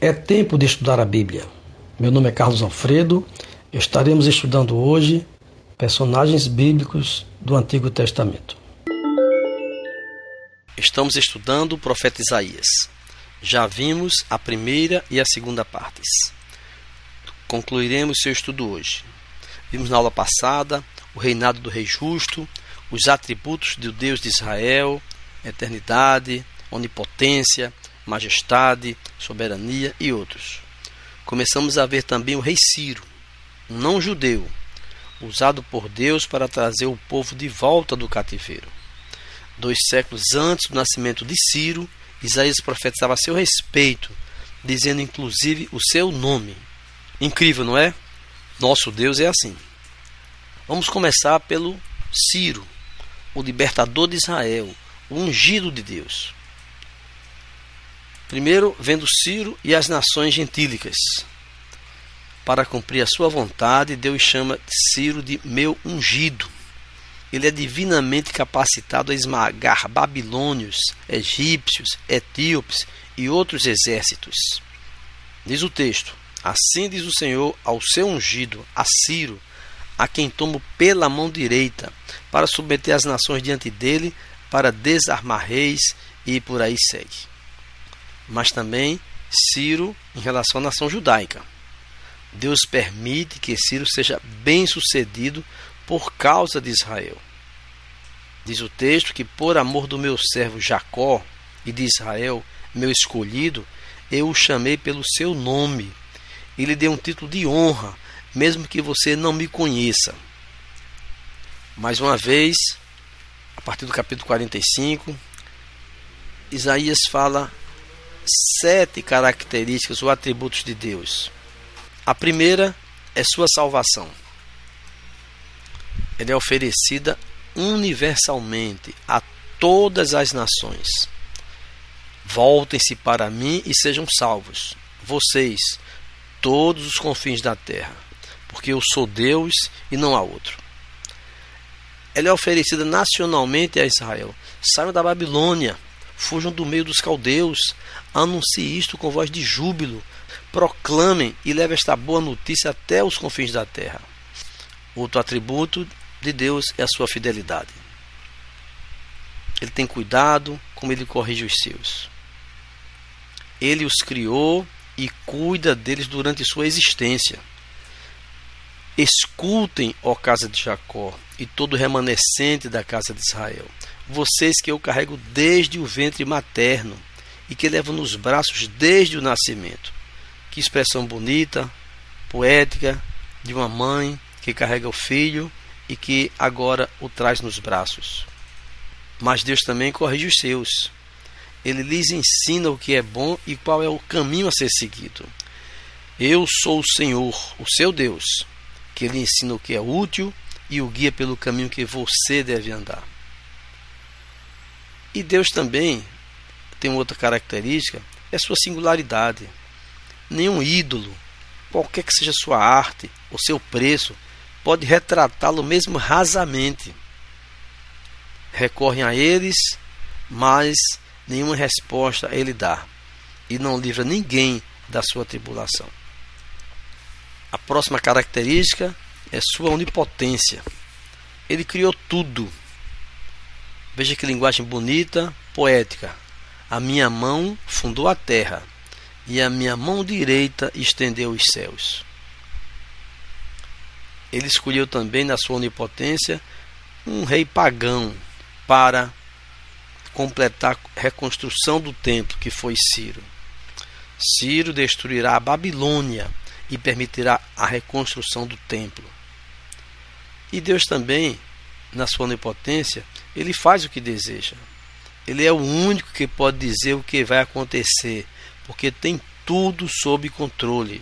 É tempo de estudar a Bíblia. Meu nome é Carlos Alfredo. Estaremos estudando hoje personagens bíblicos do Antigo Testamento. Estamos estudando o profeta Isaías. Já vimos a primeira e a segunda partes. Concluiremos seu estudo hoje. Vimos na aula passada o reinado do Rei Justo, os atributos do Deus de Israel, eternidade, onipotência, majestade, soberania e outros. Começamos a ver também o rei Ciro, um não-judeu, usado por Deus para trazer o povo de volta do cativeiro. Dois séculos antes do nascimento de Ciro, Isaías profetizava a seu respeito, dizendo inclusive o seu nome. Incrível, não é? Nosso Deus é assim. Vamos começar pelo Ciro, o libertador de Israel, o ungido de Deus. Primeiro, vendo Ciro e as nações gentílicas. Para cumprir a sua vontade, Deus chama Ciro de meu ungido. Ele é divinamente capacitado a esmagar babilônios, egípcios, etíopes e outros exércitos. Diz o texto: Assim diz o Senhor ao seu ungido, a Ciro, a quem tomo pela mão direita, para submeter as nações diante dele, para desarmar reis, e por aí segue mas também Ciro em relação à nação judaica. Deus permite que Ciro seja bem sucedido por causa de Israel. Diz o texto que, por amor do meu servo Jacó e de Israel, meu escolhido, eu o chamei pelo seu nome e lhe dei um título de honra, mesmo que você não me conheça. Mais uma vez, a partir do capítulo 45, Isaías fala sete características ou atributos de Deus. A primeira é sua salvação. Ela é oferecida universalmente a todas as nações. Voltem-se para mim e sejam salvos, vocês, todos os confins da terra, porque eu sou Deus e não há outro. Ela é oferecida nacionalmente a Israel. Saiam da Babilônia, fujam do meio dos caldeus, anuncie isto com voz de júbilo, proclamem e leve esta boa notícia até os confins da terra. Outro atributo de Deus é a sua fidelidade. Ele tem cuidado como ele corrige os seus. Ele os criou e cuida deles durante sua existência. Escutem, ó casa de Jacó, e todo remanescente da casa de Israel, vocês que eu carrego desde o ventre materno e que levo nos braços desde o nascimento. Que expressão bonita, poética de uma mãe que carrega o filho e que agora o traz nos braços. Mas Deus também corrige os seus. Ele lhes ensina o que é bom e qual é o caminho a ser seguido. Eu sou o Senhor, o seu Deus, que lhe ensina o que é útil e o guia pelo caminho que você deve andar. E Deus também tem outra característica, é sua singularidade. Nenhum ídolo, qualquer que seja sua arte, o seu preço, pode retratá-lo mesmo rasamente. Recorrem a eles, mas nenhuma resposta ele dá, e não livra ninguém da sua tribulação. A próxima característica é sua onipotência. Ele criou tudo. Veja que linguagem bonita, poética. A minha mão fundou a terra, e a minha mão direita estendeu os céus. Ele escolheu também, na sua onipotência, um rei pagão para completar a reconstrução do templo, que foi Ciro. Ciro destruirá a Babilônia e permitirá a reconstrução do templo. E Deus também, na sua onipotência, ele faz o que deseja. Ele é o único que pode dizer o que vai acontecer, porque tem tudo sob controle.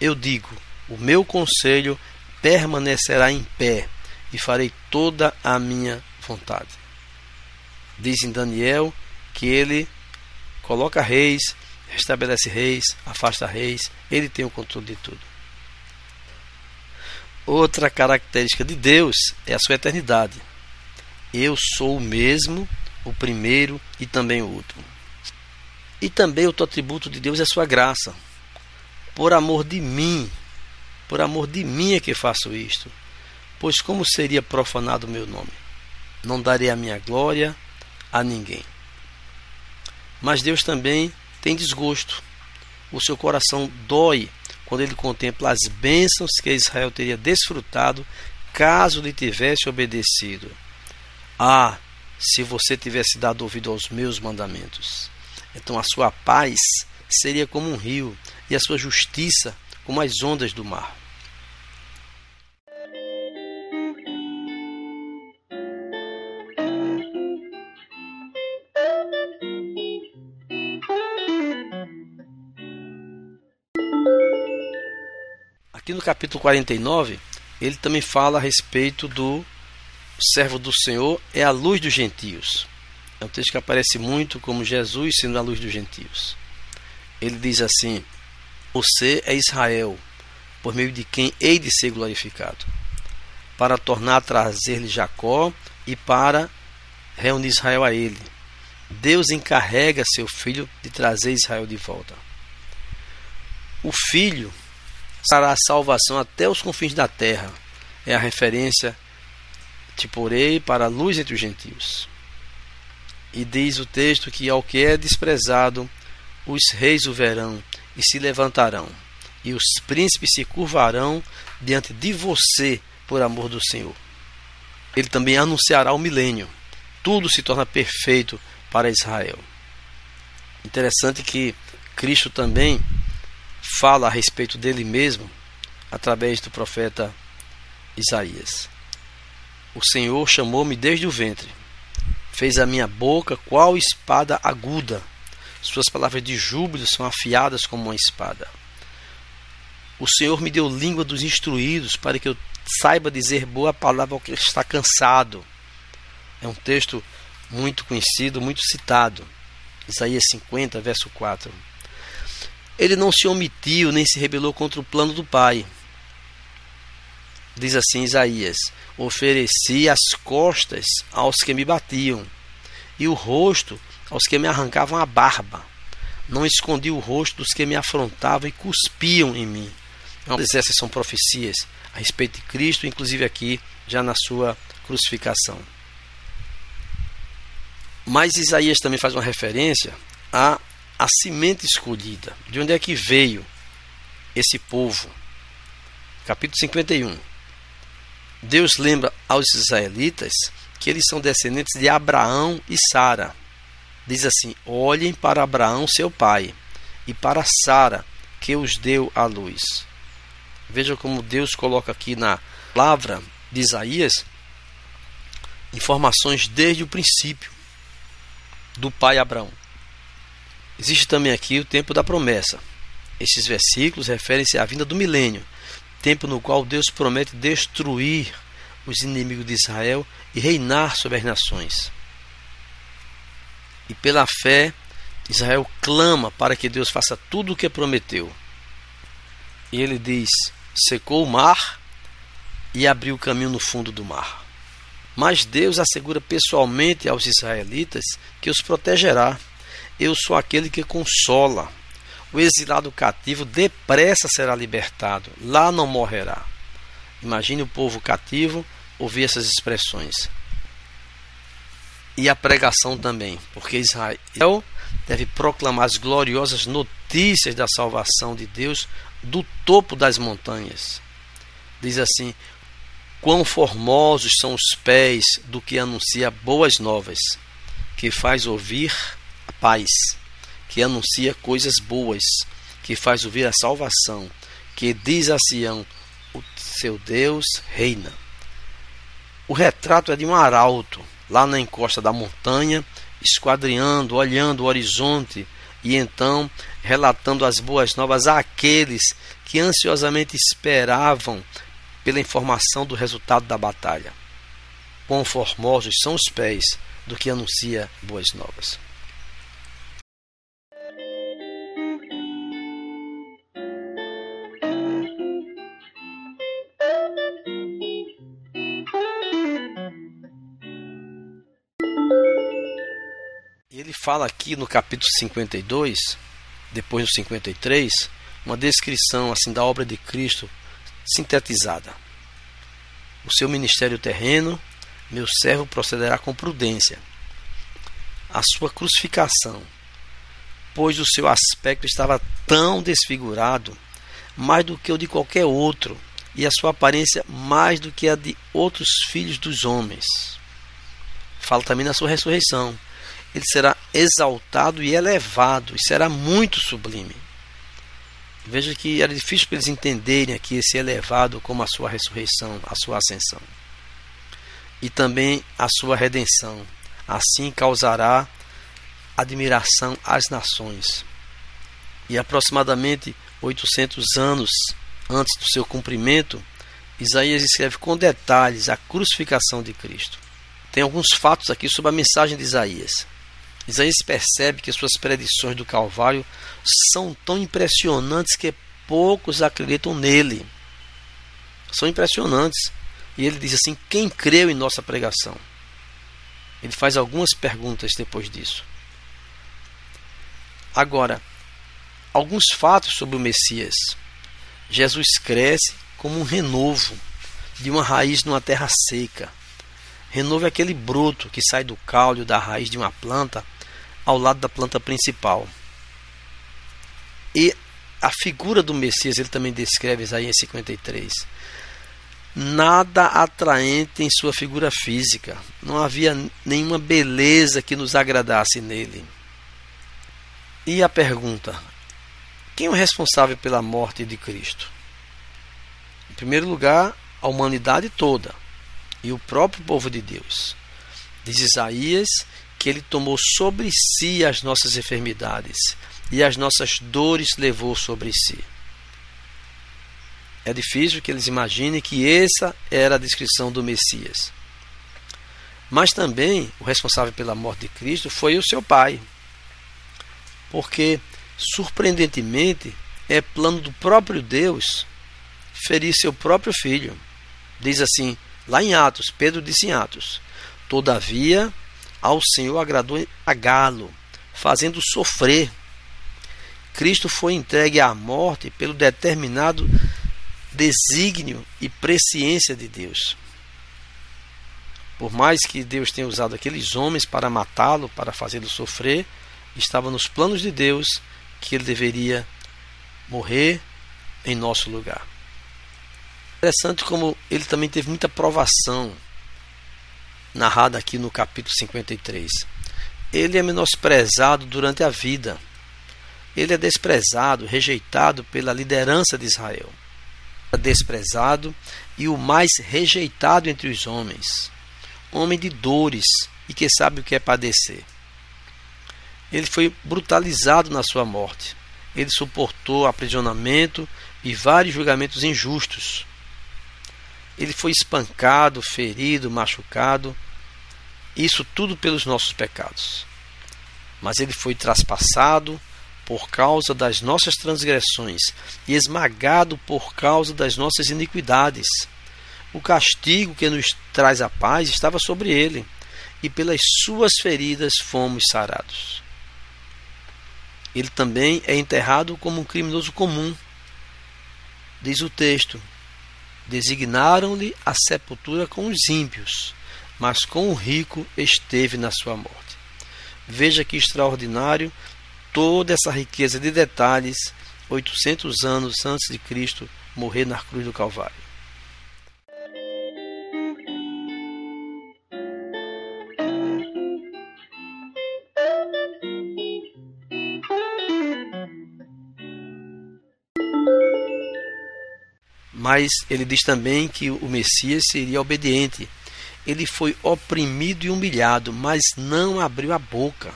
Eu digo: o meu conselho permanecerá em pé e farei toda a minha vontade. Diz em Daniel que ele coloca reis, restabelece reis, afasta reis, ele tem o controle de tudo. Outra característica de Deus é a sua eternidade. Eu sou o mesmo, o primeiro e também o último. E também outro atributo de Deus é a sua graça. Por amor de mim, por amor de mim é que faço isto. Pois como seria profanado o meu nome? Não darei a minha glória a ninguém. Mas Deus também tem desgosto. O seu coração dói quando ele contempla as bênçãos que Israel teria desfrutado caso lhe tivesse obedecido. Ah, se você tivesse dado ouvido aos meus mandamentos. Então a sua paz seria como um rio e a sua justiça como as ondas do mar. Capítulo 49, ele também fala a respeito do servo do Senhor é a luz dos gentios. É um texto que aparece muito como Jesus sendo a luz dos gentios. Ele diz assim: Você é Israel, por meio de quem hei de ser glorificado, para tornar a trazer-lhe Jacó e para reunir Israel a ele. Deus encarrega seu filho de trazer Israel de volta. O filho trará a salvação até os confins da terra. É a referência te porei para a luz entre os gentios. E diz o texto que ao que é desprezado, os reis o verão e se levantarão, e os príncipes se curvarão diante de você por amor do Senhor. Ele também anunciará o milênio. Tudo se torna perfeito para Israel. Interessante que Cristo também fala a respeito dele mesmo através do profeta Isaías. O Senhor chamou-me desde o ventre, fez a minha boca qual espada aguda. Suas palavras de júbilo são afiadas como uma espada. O Senhor me deu língua dos instruídos para que eu saiba dizer boa palavra ao que está cansado. É um texto muito conhecido, muito citado. Isaías 50, verso 4. Ele não se omitiu nem se rebelou contra o plano do Pai. Diz assim Isaías: Ofereci as costas aos que me batiam, e o rosto aos que me arrancavam a barba. Não escondi o rosto dos que me afrontavam e cuspiam em mim. Todas essas são profecias a respeito de Cristo, inclusive aqui, já na sua crucificação. Mas Isaías também faz uma referência à, à semente escolhida. De onde é que veio esse povo? Capítulo 51. Deus lembra aos israelitas que eles são descendentes de Abraão e Sara. Diz assim: Olhem para Abraão, seu pai, e para Sara, que os deu à luz. Veja como Deus coloca aqui na palavra de Isaías informações desde o princípio do pai Abraão. Existe também aqui o tempo da promessa. Esses versículos referem-se à vinda do milênio, tempo no qual Deus promete destruir os inimigos de Israel e reinar sobre as nações. E pela fé, Israel clama para que Deus faça tudo o que prometeu. E ele diz: secou o mar e abriu o caminho no fundo do mar. Mas Deus assegura pessoalmente aos israelitas que os protegerá. Eu sou aquele que consola o exilado cativo depressa será libertado, lá não morrerá. Imagine o povo cativo ouvir essas expressões. E a pregação também, porque Israel deve proclamar as gloriosas notícias da salvação de Deus do topo das montanhas. Diz assim: Quão formosos são os pés do que anuncia boas novas, que faz ouvir paz que anuncia coisas boas, que faz ouvir a salvação, que diz a Sião: o seu Deus reina. O retrato é de um arauto, lá na encosta da montanha, esquadriando, olhando o horizonte e então relatando as boas novas àqueles que ansiosamente esperavam pela informação do resultado da batalha. Quão formosos são os pés do que anuncia boas novas. Fala aqui no capítulo 52, depois do 53, uma descrição assim da obra de Cristo sintetizada. O seu ministério terreno, meu servo procederá com prudência. A sua crucificação, pois o seu aspecto estava tão desfigurado, mais do que o de qualquer outro, e a sua aparência mais do que a de outros filhos dos homens. Fala também na sua ressurreição. Ele será exaltado e elevado, e será muito sublime. Veja que era difícil para eles entenderem aqui esse elevado como a sua ressurreição, a sua ascensão. E também a sua redenção. Assim causará admiração às nações. E aproximadamente 800 anos antes do seu cumprimento, Isaías escreve com detalhes a crucificação de Cristo. Tem alguns fatos aqui sobre a mensagem de Isaías. Isaías percebe que suas predições do Calvário são tão impressionantes que poucos acreditam nele. São impressionantes. E ele diz assim: quem creu em nossa pregação? Ele faz algumas perguntas depois disso. Agora, alguns fatos sobre o Messias. Jesus cresce como um renovo de uma raiz numa terra seca. Renovo é aquele broto que sai do caule da raiz de uma planta ao lado da planta principal. E a figura do Messias, ele também descreve aí em 53. Nada atraente em sua figura física. Não havia nenhuma beleza que nos agradasse nele. E a pergunta: quem é o responsável pela morte de Cristo? Em primeiro lugar, a humanidade toda e o próprio povo de Deus. Diz Isaías que ele tomou sobre si as nossas enfermidades e as nossas dores levou sobre si. É difícil que eles imaginem que essa era a descrição do Messias. Mas também o responsável pela morte de Cristo foi o seu pai. Porque, surpreendentemente, é plano do próprio Deus ferir seu próprio filho. Diz assim, lá em Atos, Pedro disse em Atos: Todavia, ao Senhor agradou a galo, fazendo sofrer. Cristo foi entregue à morte pelo determinado desígnio e presciência de Deus. Por mais que Deus tenha usado aqueles homens para matá-lo, para fazê-lo sofrer, estava nos planos de Deus que ele deveria morrer em nosso lugar. Interessante como ele também teve muita provação narrada aqui no capítulo 53. Ele é menosprezado durante a vida. Ele é desprezado, rejeitado pela liderança de Israel. É desprezado e o mais rejeitado entre os homens. Homem de dores e que sabe o que é padecer. Ele foi brutalizado na sua morte. Ele suportou aprisionamento e vários julgamentos injustos. Ele foi espancado, ferido, machucado, isso tudo pelos nossos pecados. Mas ele foi traspassado por causa das nossas transgressões e esmagado por causa das nossas iniquidades. O castigo que nos traz a paz estava sobre ele, e pelas suas feridas fomos sarados. Ele também é enterrado como um criminoso comum. Diz o texto: Designaram-lhe a sepultura com os ímpios mas com o rico esteve na sua morte. Veja que extraordinário toda essa riqueza de detalhes 800 anos antes de Cristo morrer na cruz do Calvário. Mas ele diz também que o Messias seria obediente ele foi oprimido e humilhado, mas não abriu a boca.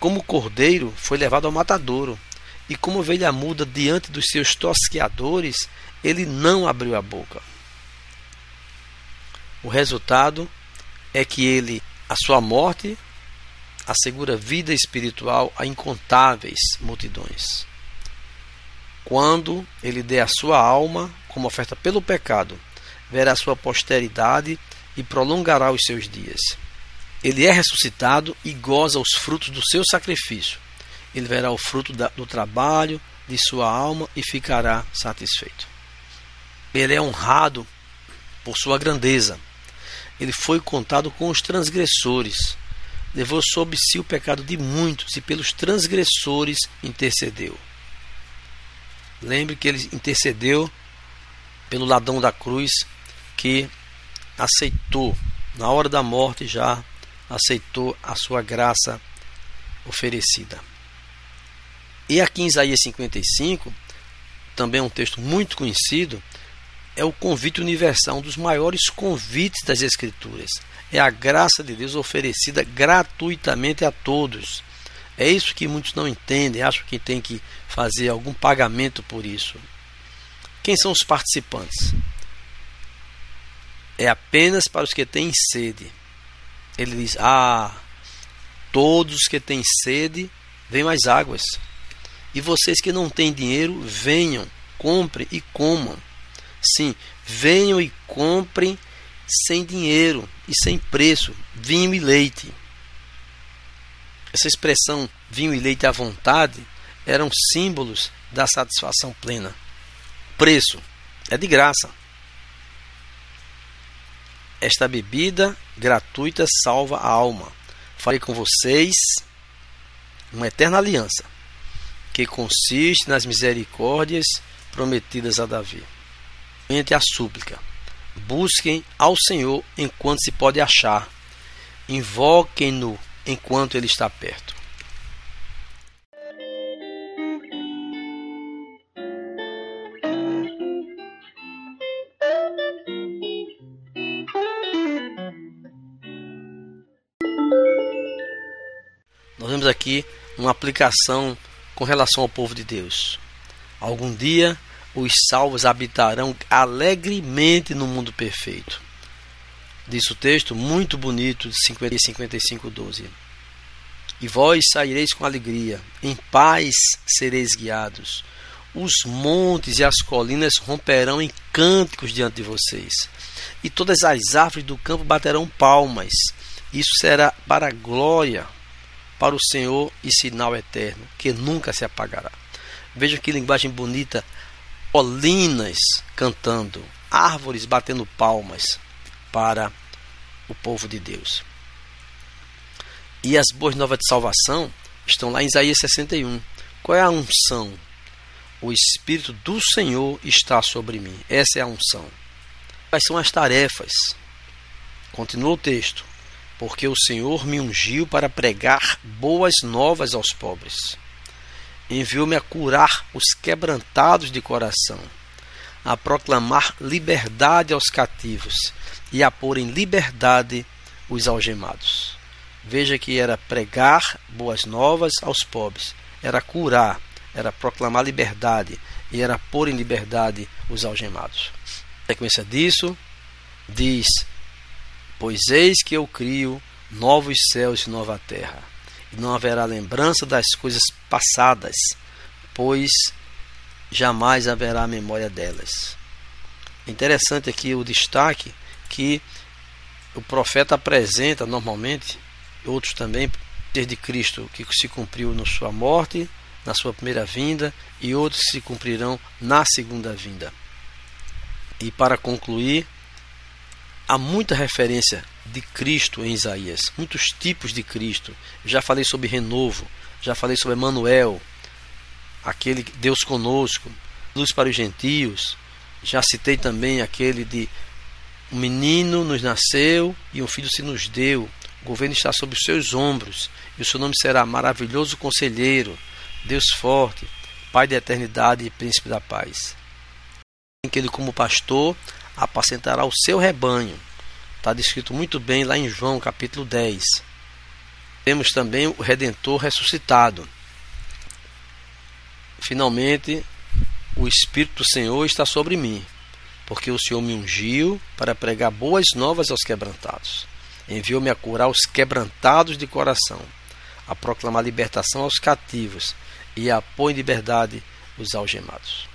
Como cordeiro, foi levado ao matadouro, e como ovelha muda diante dos seus tosqueadores, ele não abriu a boca. O resultado é que ele, a sua morte, assegura vida espiritual a incontáveis multidões. Quando ele der a sua alma como oferta pelo pecado, verá sua posteridade e prolongará os seus dias. ele é ressuscitado e goza os frutos do seu sacrifício. Ele verá o fruto do trabalho de sua alma e ficará satisfeito. Ele é honrado por sua grandeza. Ele foi contado com os transgressores. Levou sobre si o pecado de muitos e pelos transgressores intercedeu. Lembre que ele intercedeu pelo ladrão da cruz que aceitou, na hora da morte já aceitou a sua graça oferecida. E aqui em Isaías 55, também um texto muito conhecido, é o convite universal, um dos maiores convites das Escrituras. É a graça de Deus oferecida gratuitamente a todos. É isso que muitos não entendem, acham que tem que fazer algum pagamento por isso. Quem são os participantes? É apenas para os que têm sede. Ele diz: Ah, todos que têm sede, vem mais águas. E vocês que não têm dinheiro, venham, comprem e comam. Sim, venham e comprem sem dinheiro e sem preço, vinho e leite. Essa expressão vinho e leite à vontade eram símbolos da satisfação plena. Preço é de graça. Esta bebida gratuita salva a alma. Falei com vocês uma eterna aliança que consiste nas misericórdias prometidas a Davi. Entre a súplica. Busquem ao Senhor enquanto se pode achar. Invoquem-no enquanto ele está perto. Nós vemos aqui uma aplicação com relação ao povo de Deus. Algum dia os salvos habitarão alegremente no mundo perfeito. Diz o texto muito bonito de 50 e 55, 12. E vós saireis com alegria, em paz sereis guiados. Os montes e as colinas romperão em cânticos diante de vocês, e todas as árvores do campo baterão palmas. Isso será para a glória para o Senhor e sinal eterno, que nunca se apagará. Veja que linguagem bonita, colinas cantando, árvores batendo palmas para o povo de Deus. E as boas novas de salvação estão lá em Isaías 61. Qual é a unção? O Espírito do Senhor está sobre mim. Essa é a unção. Quais são as tarefas? Continua o texto porque o Senhor me ungiu para pregar boas novas aos pobres. Enviou-me a curar os quebrantados de coração, a proclamar liberdade aos cativos e a pôr em liberdade os algemados. Veja que era pregar boas novas aos pobres, era curar, era proclamar liberdade e era pôr em liberdade os algemados. Na sequência disso, diz Pois eis que eu crio novos céus e nova terra, e não haverá lembrança das coisas passadas, pois jamais haverá memória delas. Interessante aqui o destaque que o profeta apresenta normalmente, outros também, desde Cristo, que se cumpriu na sua morte, na sua primeira vinda, e outros se cumprirão na segunda vinda. E para concluir, há muita referência de Cristo em Isaías, muitos tipos de Cristo. Já falei sobre renovo, já falei sobre Emmanuel, aquele Deus conosco, luz para os gentios. Já citei também aquele de um menino nos nasceu e um filho se nos deu. O governo está sobre os seus ombros e o seu nome será maravilhoso conselheiro, Deus forte, Pai da eternidade e príncipe da paz. Que ele como pastor apacentará o seu rebanho. Está descrito muito bem lá em João capítulo 10. Temos também o Redentor ressuscitado. Finalmente, o Espírito do Senhor está sobre mim, porque o Senhor me ungiu para pregar boas novas aos quebrantados. Enviou-me a curar os quebrantados de coração, a proclamar libertação aos cativos e a pôr em liberdade os algemados.